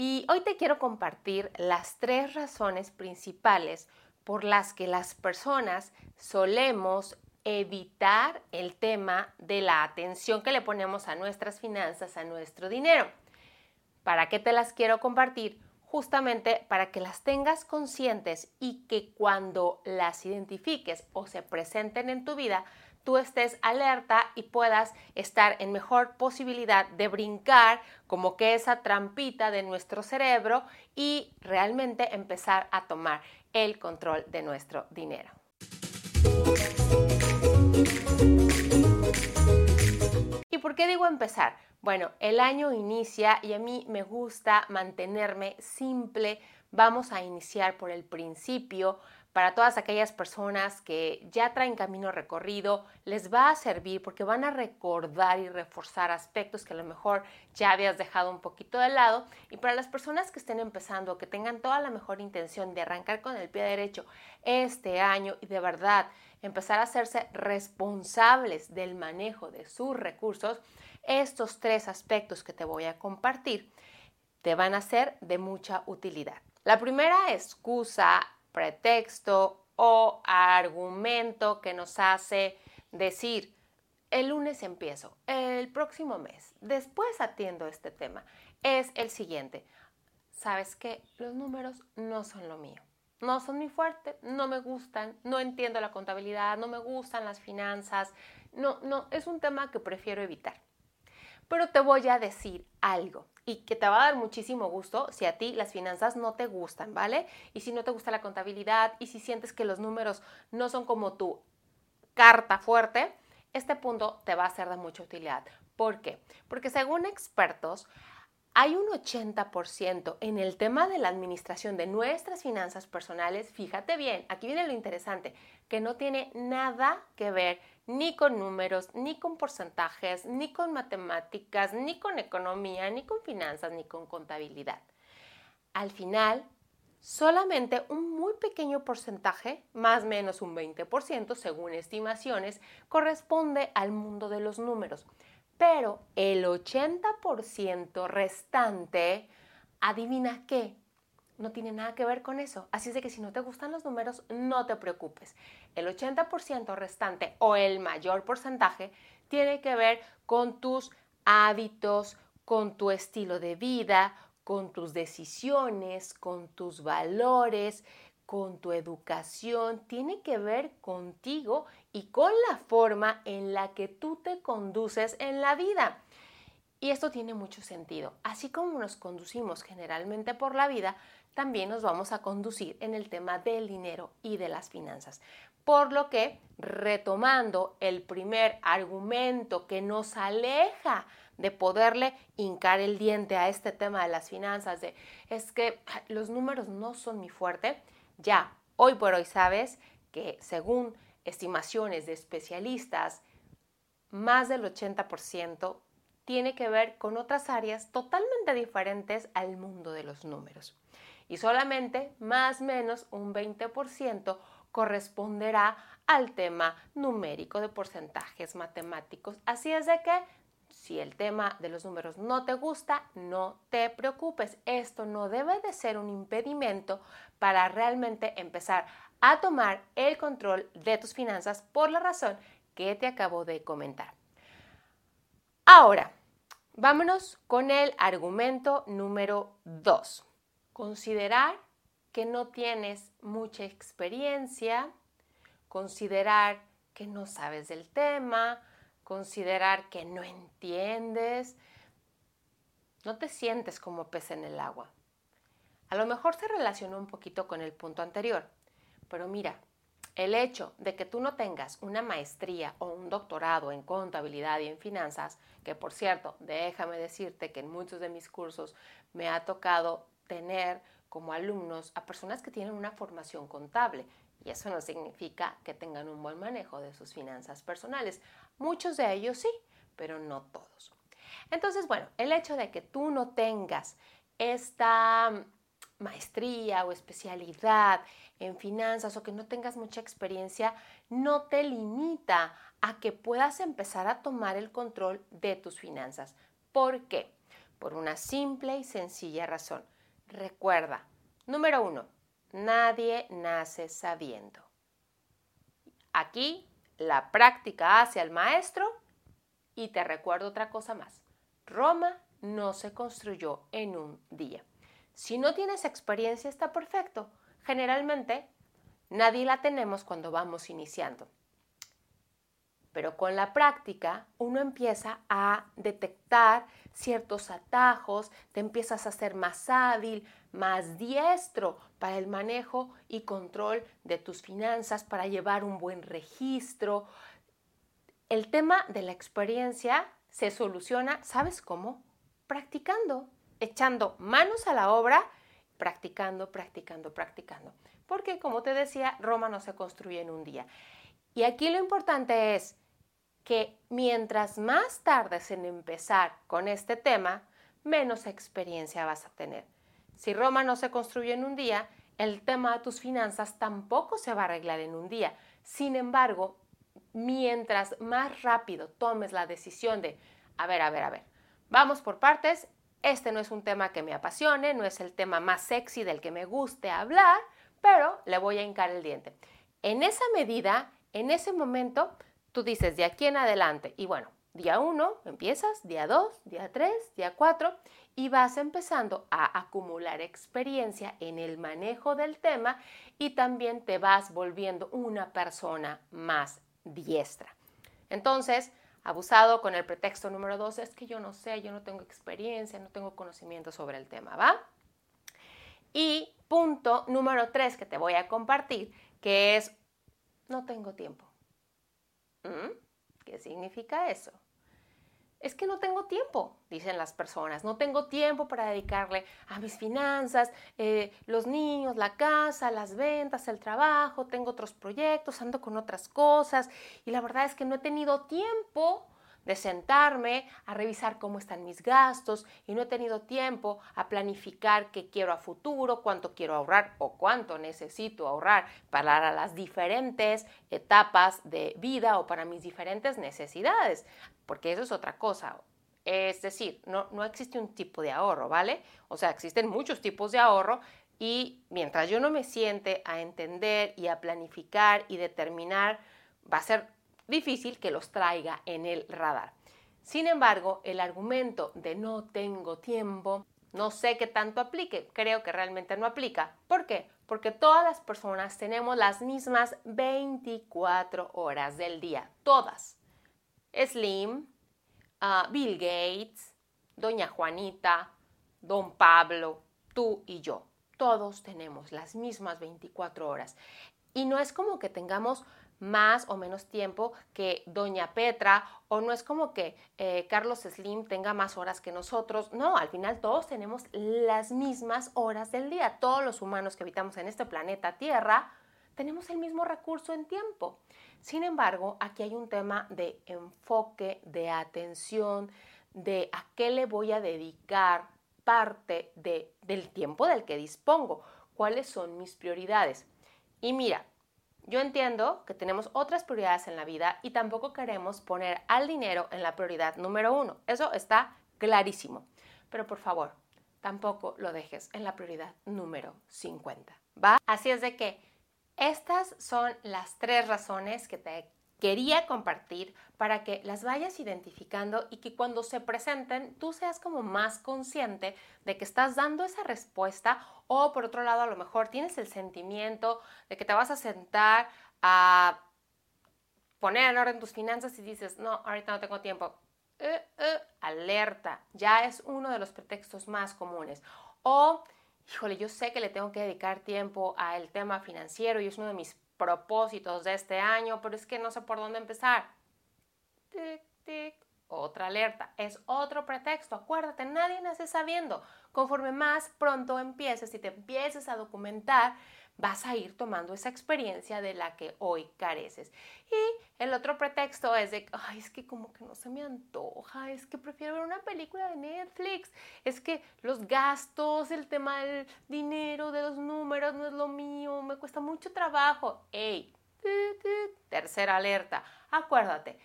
Y hoy te quiero compartir las tres razones principales por las que las personas solemos evitar el tema de la atención que le ponemos a nuestras finanzas, a nuestro dinero. ¿Para qué te las quiero compartir? Justamente para que las tengas conscientes y que cuando las identifiques o se presenten en tu vida, tú estés alerta y puedas estar en mejor posibilidad de brincar como que esa trampita de nuestro cerebro y realmente empezar a tomar el control de nuestro dinero. ¿Y por qué digo empezar? Bueno, el año inicia y a mí me gusta mantenerme simple. Vamos a iniciar por el principio. Para todas aquellas personas que ya traen camino recorrido, les va a servir porque van a recordar y reforzar aspectos que a lo mejor ya habías dejado un poquito de lado. Y para las personas que estén empezando, que tengan toda la mejor intención de arrancar con el pie derecho este año y de verdad empezar a hacerse responsables del manejo de sus recursos, estos tres aspectos que te voy a compartir te van a ser de mucha utilidad. La primera excusa, pretexto o argumento que nos hace decir, el lunes empiezo, el próximo mes, después atiendo este tema, es el siguiente. ¿Sabes qué? Los números no son lo mío no son muy fuerte, no me gustan, no entiendo la contabilidad, no me gustan las finanzas, no, no, es un tema que prefiero evitar. Pero te voy a decir algo y que te va a dar muchísimo gusto si a ti las finanzas no te gustan, ¿vale? Y si no te gusta la contabilidad y si sientes que los números no son como tu carta fuerte, este punto te va a ser de mucha utilidad. ¿Por qué? Porque según expertos, hay un 80% en el tema de la administración de nuestras finanzas personales, fíjate bien, aquí viene lo interesante, que no tiene nada que ver ni con números, ni con porcentajes, ni con matemáticas, ni con economía, ni con finanzas, ni con contabilidad. Al final, solamente un muy pequeño porcentaje, más o menos un 20% según estimaciones, corresponde al mundo de los números pero el 80% restante, adivina qué, no tiene nada que ver con eso. Así es de que si no te gustan los números, no te preocupes. El 80% restante o el mayor porcentaje tiene que ver con tus hábitos, con tu estilo de vida, con tus decisiones, con tus valores, con tu educación, tiene que ver contigo y con la forma en la que tú te conduces en la vida. Y esto tiene mucho sentido. Así como nos conducimos generalmente por la vida, también nos vamos a conducir en el tema del dinero y de las finanzas. Por lo que, retomando el primer argumento que nos aleja de poderle hincar el diente a este tema de las finanzas, de es que los números no son mi fuerte, ya, hoy por hoy sabes que según estimaciones de especialistas, más del 80% tiene que ver con otras áreas totalmente diferentes al mundo de los números. Y solamente más o menos un 20% corresponderá al tema numérico de porcentajes matemáticos. Así es de que si el tema de los números no te gusta, no te preocupes. Esto no debe de ser un impedimento para realmente empezar a tomar el control de tus finanzas por la razón que te acabo de comentar. Ahora, vámonos con el argumento número 2. Considerar que no tienes mucha experiencia, considerar que no sabes del tema, considerar que no entiendes, no te sientes como pez en el agua. A lo mejor se relaciona un poquito con el punto anterior, pero mira, el hecho de que tú no tengas una maestría o un doctorado en contabilidad y en finanzas, que por cierto, déjame decirte que en muchos de mis cursos me ha tocado tener como alumnos a personas que tienen una formación contable y eso no significa que tengan un buen manejo de sus finanzas personales. Muchos de ellos sí, pero no todos. Entonces, bueno, el hecho de que tú no tengas esta maestría o especialidad en finanzas o que no tengas mucha experiencia, no te limita a que puedas empezar a tomar el control de tus finanzas. ¿Por qué? por una simple y sencilla razón. Recuerda, número uno, nadie nace sabiendo. Aquí la práctica hace al maestro y te recuerdo otra cosa más. Roma no se construyó en un día. Si no tienes experiencia está perfecto. Generalmente nadie la tenemos cuando vamos iniciando. Pero con la práctica uno empieza a detectar ciertos atajos, te empiezas a ser más hábil, más diestro para el manejo y control de tus finanzas, para llevar un buen registro. El tema de la experiencia se soluciona, ¿sabes cómo? Practicando, echando manos a la obra, practicando, practicando, practicando. Porque, como te decía, Roma no se construye en un día. Y aquí lo importante es que mientras más tardes en empezar con este tema, menos experiencia vas a tener. Si Roma no se construye en un día, el tema de tus finanzas tampoco se va a arreglar en un día. Sin embargo, mientras más rápido tomes la decisión de, a ver, a ver, a ver, vamos por partes, este no es un tema que me apasione, no es el tema más sexy del que me guste hablar, pero le voy a hincar el diente. En esa medida, en ese momento, tú dices de aquí en adelante, y bueno, día 1 empiezas, día 2, día 3, día 4, y vas empezando a acumular experiencia en el manejo del tema y también te vas volviendo una persona más diestra. Entonces, abusado con el pretexto número 2 es que yo no sé, yo no tengo experiencia, no tengo conocimiento sobre el tema, ¿va? Y punto número 3 que te voy a compartir, que es no tengo tiempo. ¿Mm? ¿Qué significa eso? Es que no tengo tiempo, dicen las personas, no tengo tiempo para dedicarle a mis finanzas, eh, los niños, la casa, las ventas, el trabajo, tengo otros proyectos, ando con otras cosas y la verdad es que no he tenido tiempo de sentarme a revisar cómo están mis gastos y no he tenido tiempo a planificar qué quiero a futuro, cuánto quiero ahorrar o cuánto necesito ahorrar para las diferentes etapas de vida o para mis diferentes necesidades, porque eso es otra cosa. Es decir, no, no existe un tipo de ahorro, ¿vale? O sea, existen muchos tipos de ahorro y mientras yo no me siente a entender y a planificar y determinar, va a ser difícil que los traiga en el radar. Sin embargo, el argumento de no tengo tiempo, no sé qué tanto aplique, creo que realmente no aplica. ¿Por qué? Porque todas las personas tenemos las mismas 24 horas del día, todas. Slim, ah, Bill Gates, Doña Juanita, Don Pablo, tú y yo. Todos tenemos las mismas 24 horas. Y no es como que tengamos más o menos tiempo que Doña Petra, o no es como que eh, Carlos Slim tenga más horas que nosotros, no, al final todos tenemos las mismas horas del día, todos los humanos que habitamos en este planeta Tierra tenemos el mismo recurso en tiempo. Sin embargo, aquí hay un tema de enfoque, de atención, de a qué le voy a dedicar parte de, del tiempo del que dispongo, cuáles son mis prioridades. Y mira, yo entiendo que tenemos otras prioridades en la vida y tampoco queremos poner al dinero en la prioridad número uno. Eso está clarísimo. Pero por favor, tampoco lo dejes en la prioridad número 50. ¿Va? Así es de que estas son las tres razones que te quería compartir para que las vayas identificando y que cuando se presenten tú seas como más consciente de que estás dando esa respuesta o por otro lado a lo mejor tienes el sentimiento de que te vas a sentar a poner en orden tus finanzas y dices, no, ahorita no tengo tiempo. Eh, eh, alerta, ya es uno de los pretextos más comunes. O, híjole, yo sé que le tengo que dedicar tiempo al tema financiero y es uno de mis propósitos de este año, pero es que no sé por dónde empezar. Tic, tic. Otra alerta, es otro pretexto. Acuérdate, nadie nace sabiendo. Conforme más pronto empieces y te empieces a documentar, vas a ir tomando esa experiencia de la que hoy careces. Y el otro pretexto es de, ay, es que como que no se me antoja, es que prefiero ver una película de Netflix, es que los gastos, el tema del dinero, de los números no es lo mío, me cuesta mucho trabajo. ¡Ey! Tercera alerta, acuérdate,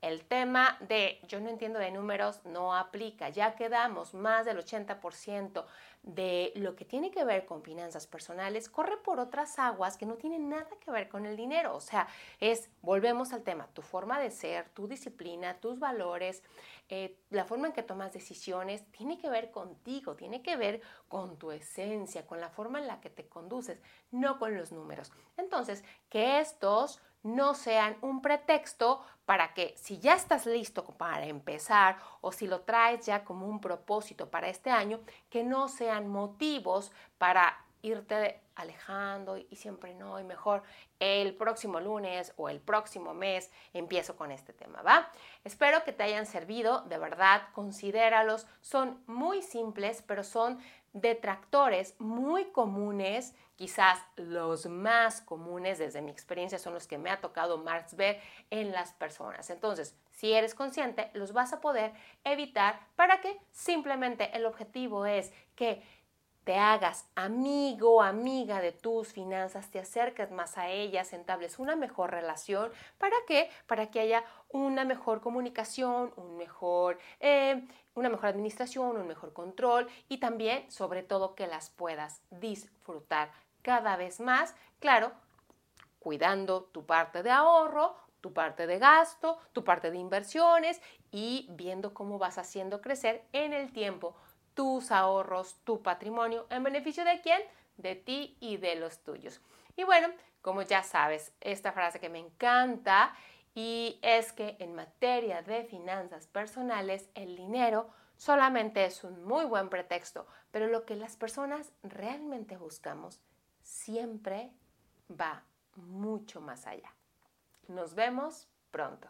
el tema de yo no entiendo de números no aplica. Ya quedamos más del 80% de lo que tiene que ver con finanzas personales corre por otras aguas que no tienen nada que ver con el dinero. O sea, es, volvemos al tema, tu forma de ser, tu disciplina, tus valores, eh, la forma en que tomas decisiones, tiene que ver contigo, tiene que ver con tu esencia, con la forma en la que te conduces, no con los números. Entonces, que estos no sean un pretexto para que si ya estás listo para empezar o si lo traes ya como un propósito para este año, que no sean motivos para irte alejando y siempre no, y mejor el próximo lunes o el próximo mes empiezo con este tema, ¿va? Espero que te hayan servido, de verdad, considéralos, son muy simples, pero son detractores muy comunes, quizás los más comunes desde mi experiencia son los que me ha tocado más ver en las personas. Entonces, si eres consciente, los vas a poder evitar para que simplemente el objetivo es que te hagas amigo, amiga de tus finanzas, te acerques más a ellas, entables una mejor relación. ¿Para qué? Para que haya una mejor comunicación, un mejor, eh, una mejor administración, un mejor control y también, sobre todo, que las puedas disfrutar cada vez más. Claro, cuidando tu parte de ahorro, tu parte de gasto, tu parte de inversiones y viendo cómo vas haciendo crecer en el tiempo tus ahorros, tu patrimonio, en beneficio de quién? De ti y de los tuyos. Y bueno, como ya sabes, esta frase que me encanta y es que en materia de finanzas personales el dinero solamente es un muy buen pretexto, pero lo que las personas realmente buscamos siempre va mucho más allá. Nos vemos pronto.